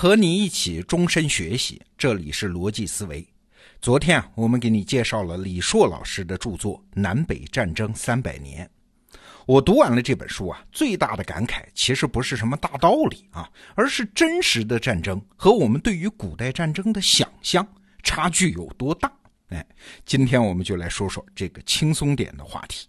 和你一起终身学习，这里是逻辑思维。昨天啊，我们给你介绍了李硕老师的著作《南北战争三百年》。我读完了这本书啊，最大的感慨其实不是什么大道理啊，而是真实的战争和我们对于古代战争的想象差距有多大。哎，今天我们就来说说这个轻松点的话题。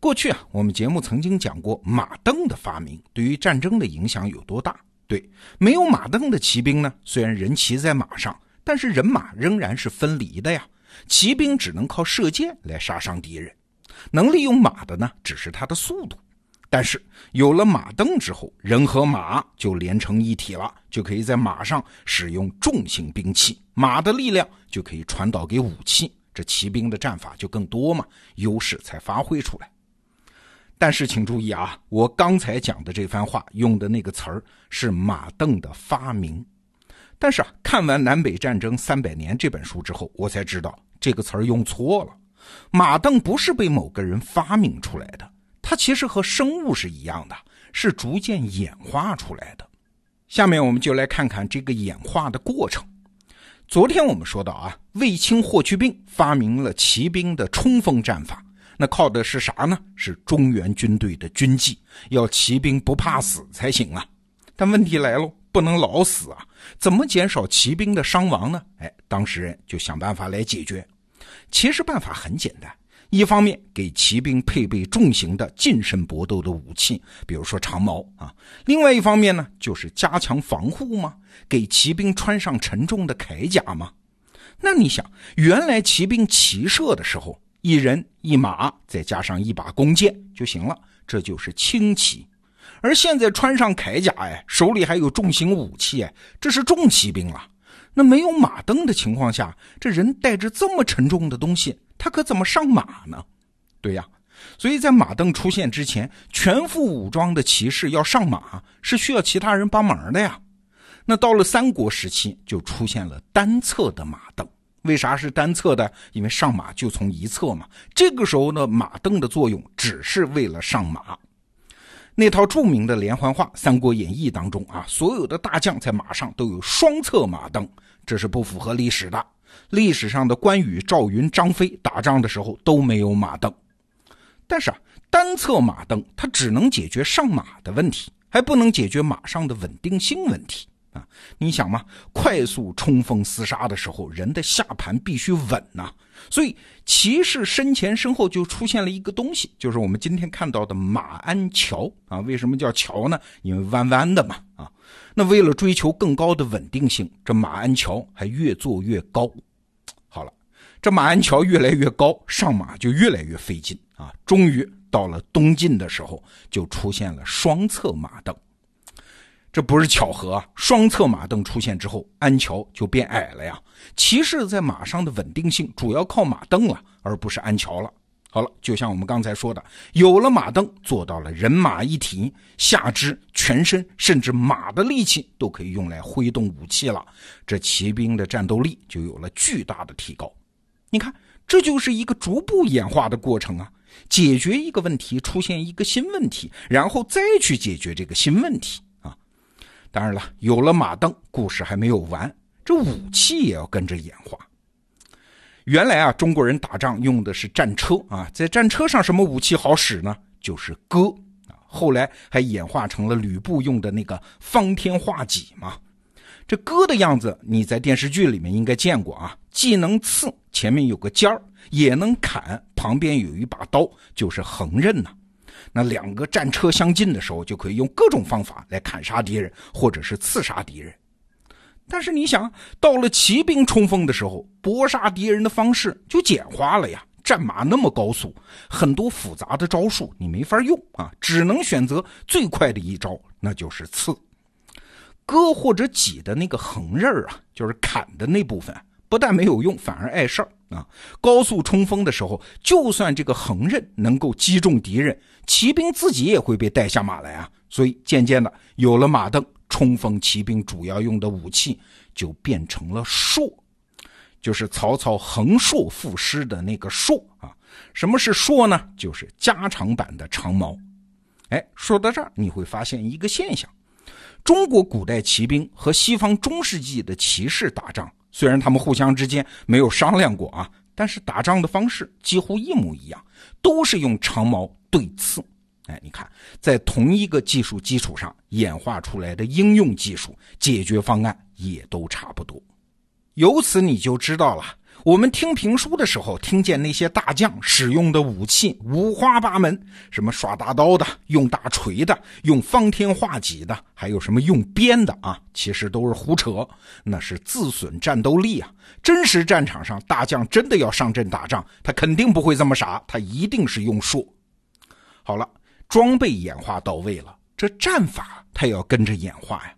过去啊，我们节目曾经讲过马镫的发明对于战争的影响有多大。对，没有马镫的骑兵呢，虽然人骑在马上，但是人马仍然是分离的呀。骑兵只能靠射箭来杀伤敌人，能利用马的呢，只是他的速度。但是有了马镫之后，人和马就连成一体了，就可以在马上使用重型兵器，马的力量就可以传导给武器，这骑兵的战法就更多嘛，优势才发挥出来。但是请注意啊，我刚才讲的这番话用的那个词儿是马镫的发明。但是啊，看完《南北战争三百年》这本书之后，我才知道这个词儿用错了。马镫不是被某个人发明出来的，它其实和生物是一样的，是逐渐演化出来的。下面我们就来看看这个演化的过程。昨天我们说到啊，卫青、霍去病发明了骑兵的冲锋战法。那靠的是啥呢？是中原军队的军纪，要骑兵不怕死才行啊。但问题来了，不能老死啊。怎么减少骑兵的伤亡呢？哎，当事人就想办法来解决。其实办法很简单，一方面给骑兵配备重型的近身搏斗的武器，比如说长矛啊；另外一方面呢，就是加强防护嘛？给骑兵穿上沉重的铠甲嘛？那你想，原来骑兵骑射的时候。一人一马，再加上一把弓箭就行了，这就是轻骑。而现在穿上铠甲，哎，手里还有重型武器，哎，这是重骑兵了。那没有马镫的情况下，这人带着这么沉重的东西，他可怎么上马呢？对呀，所以在马镫出现之前，全副武装的骑士要上马是需要其他人帮忙的呀。那到了三国时期，就出现了单侧的马镫。为啥是单侧的？因为上马就从一侧嘛。这个时候呢，马镫的作用只是为了上马。那套著名的连环画《三国演义》当中啊，所有的大将在马上都有双侧马镫，这是不符合历史的。历史上的关羽、赵云、张飞打仗的时候都没有马镫。但是啊，单侧马镫它只能解决上马的问题，还不能解决马上的稳定性问题。啊，你想嘛，快速冲锋厮杀的时候，人的下盘必须稳呐。所以骑士身前身后就出现了一个东西，就是我们今天看到的马鞍桥啊。为什么叫桥呢？因为弯弯的嘛。啊，那为了追求更高的稳定性，这马鞍桥还越做越高。好了，这马鞍桥越来越高，上马就越来越费劲啊。终于到了东晋的时候，就出现了双侧马镫。这不是巧合啊！双侧马镫出现之后，鞍桥就变矮了呀。骑士在马上的稳定性主要靠马镫了，而不是鞍桥了。好了，就像我们刚才说的，有了马镫，做到了人马一体，下肢、全身甚至马的力气都可以用来挥动武器了。这骑兵的战斗力就有了巨大的提高。你看，这就是一个逐步演化的过程啊！解决一个问题，出现一个新问题，然后再去解决这个新问题。当然了，有了马镫，故事还没有完，这武器也要跟着演化。原来啊，中国人打仗用的是战车啊，在战车上什么武器好使呢？就是戈啊。后来还演化成了吕布用的那个方天画戟嘛。这戈的样子，你在电视剧里面应该见过啊，既能刺，前面有个尖儿，也能砍，旁边有一把刀，就是横刃呐。那两个战车相近的时候，就可以用各种方法来砍杀敌人，或者是刺杀敌人。但是你想，到了骑兵冲锋的时候，搏杀敌人的方式就简化了呀。战马那么高速，很多复杂的招数你没法用啊，只能选择最快的一招，那就是刺。割或者戟的那个横刃啊，就是砍的那部分。不但没有用，反而碍事儿啊！高速冲锋的时候，就算这个横刃能够击中敌人，骑兵自己也会被带下马来啊！所以渐渐的，有了马镫，冲锋骑兵主要用的武器就变成了槊，就是曹操横槊赋诗的那个槊啊！什么是槊呢？就是加长版的长矛。哎，说到这儿，你会发现一个现象：中国古代骑兵和西方中世纪的骑士打仗，虽然他们互相之间没有商量过啊，但是打仗的方式几乎一模一样，都是用长矛对刺。哎，你看，在同一个技术基础上演化出来的应用技术解决方案也都差不多。由此你就知道了，我们听评书的时候，听见那些大将使用的武器五花八门，什么耍大刀的、用大锤的、用方天画戟的，还有什么用鞭的啊，其实都是胡扯，那是自损战斗力啊。真实战场上，大将真的要上阵打仗，他肯定不会这么傻，他一定是用术。好了。装备演化到位了，这战法他也要跟着演化呀。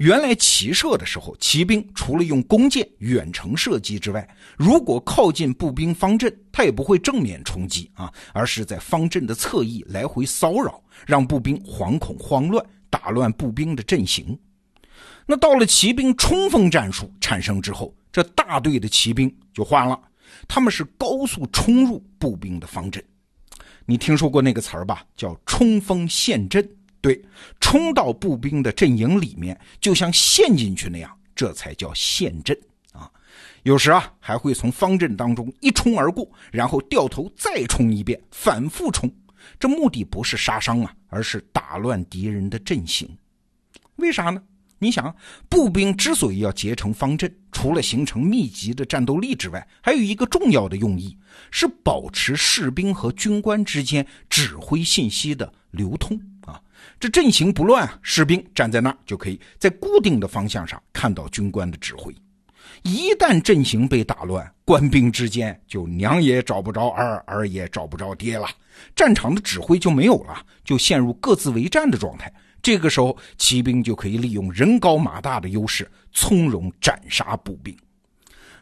原来骑射的时候，骑兵除了用弓箭远程射击之外，如果靠近步兵方阵，他也不会正面冲击啊，而是在方阵的侧翼来回骚扰，让步兵惶恐慌乱，打乱步兵的阵型。那到了骑兵冲锋战术产生之后，这大队的骑兵就换了，他们是高速冲入步兵的方阵。你听说过那个词儿吧？叫冲锋陷阵。对，冲到步兵的阵营里面，就像陷进去那样，这才叫陷阵啊。有时啊，还会从方阵当中一冲而过，然后掉头再冲一遍，反复冲。这目的不是杀伤啊，而是打乱敌人的阵型。为啥呢？你想，步兵之所以要结成方阵，除了形成密集的战斗力之外，还有一个重要的用意，是保持士兵和军官之间指挥信息的流通啊。这阵型不乱，士兵站在那儿就可以在固定的方向上看到军官的指挥。一旦阵型被打乱，官兵之间就娘也找不着儿，儿也找不着爹了，战场的指挥就没有了，就陷入各自为战的状态。这个时候，骑兵就可以利用人高马大的优势，从容斩杀步兵。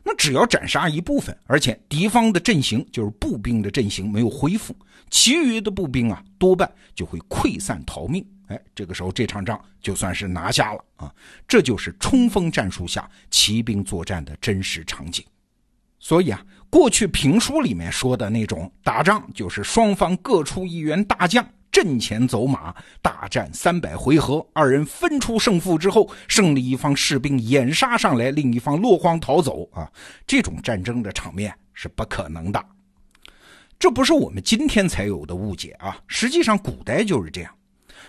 那只要斩杀一部分，而且敌方的阵型就是步兵的阵型没有恢复，其余的步兵啊，多半就会溃散逃命。哎，这个时候这场仗就算是拿下了啊！这就是冲锋战术下骑兵作战的真实场景。所以啊，过去评书里面说的那种打仗，就是双方各出一员大将。阵前走马，大战三百回合，二人分出胜负之后，胜利一方士兵掩杀上来，另一方落荒逃走啊！这种战争的场面是不可能的。这不是我们今天才有的误解啊！实际上，古代就是这样。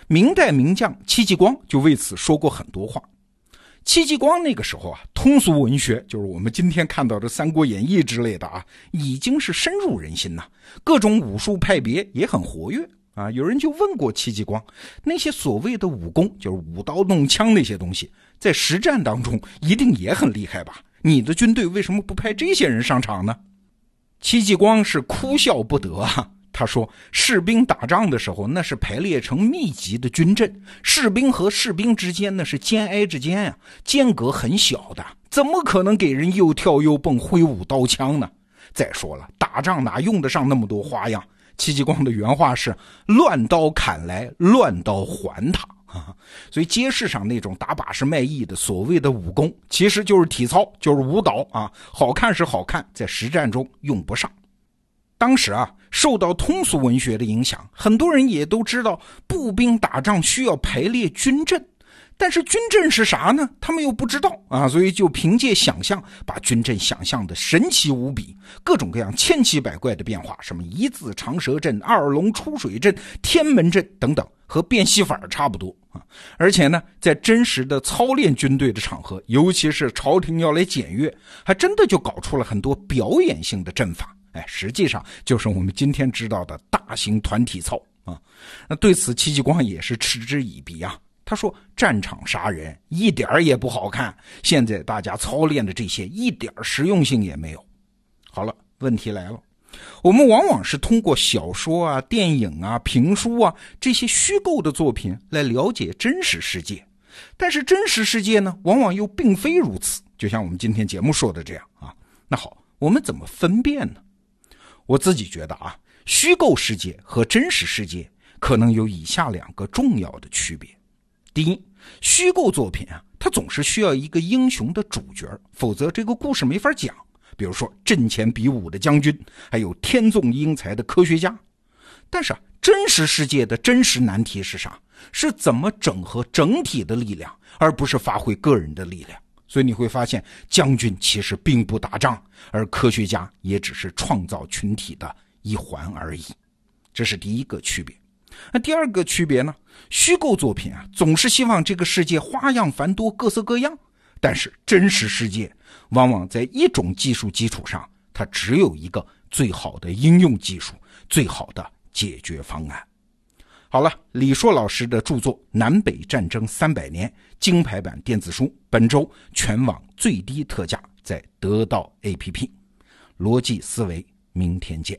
明代名将戚继光就为此说过很多话。戚继光那个时候啊，通俗文学就是我们今天看到的《三国演义》之类的啊，已经是深入人心呐。各种武术派别也很活跃。啊，有人就问过戚继光，那些所谓的武功，就是舞刀弄枪那些东西，在实战当中一定也很厉害吧？你的军队为什么不派这些人上场呢？戚继光是哭笑不得啊。他说，士兵打仗的时候，那是排列成密集的军阵，士兵和士兵之间那是肩挨着肩呀，间隔很小的，怎么可能给人又跳又蹦、挥舞刀枪呢？再说了，打仗哪用得上那么多花样？戚继光的原话是：“乱刀砍来，乱刀还他。”啊，所以街市上那种打把式卖艺的所谓的武功，其实就是体操，就是舞蹈啊。好看是好看，在实战中用不上。当时啊，受到通俗文学的影响，很多人也都知道步兵打仗需要排列军阵。但是军阵是啥呢？他们又不知道啊，所以就凭借想象，把军阵想象的神奇无比，各种各样千奇百怪的变化，什么一字长蛇阵、二龙出水阵、天门阵等等，和变戏法差不多啊。而且呢，在真实的操练军队的场合，尤其是朝廷要来检阅，还真的就搞出了很多表演性的阵法。哎，实际上就是我们今天知道的大型团体操啊。那对此，戚继光也是嗤之以鼻啊。他说：“战场杀人一点儿也不好看，现在大家操练的这些一点实用性也没有。”好了，问题来了，我们往往是通过小说啊、电影啊、评书啊这些虚构的作品来了解真实世界，但是真实世界呢，往往又并非如此。就像我们今天节目说的这样啊。那好，我们怎么分辨呢？我自己觉得啊，虚构世界和真实世界可能有以下两个重要的区别。第一，虚构作品啊，它总是需要一个英雄的主角，否则这个故事没法讲。比如说阵前比武的将军，还有天纵英才的科学家。但是啊，真实世界的真实难题是啥？是怎么整合整体的力量，而不是发挥个人的力量。所以你会发现，将军其实并不打仗，而科学家也只是创造群体的一环而已。这是第一个区别。那第二个区别呢？虚构作品啊，总是希望这个世界花样繁多、各色各样，但是真实世界往往在一种技术基础上，它只有一个最好的应用技术、最好的解决方案。好了，李硕老师的著作《南北战争三百年》金牌版电子书，本周全网最低特价，在得到 APP。逻辑思维，明天见。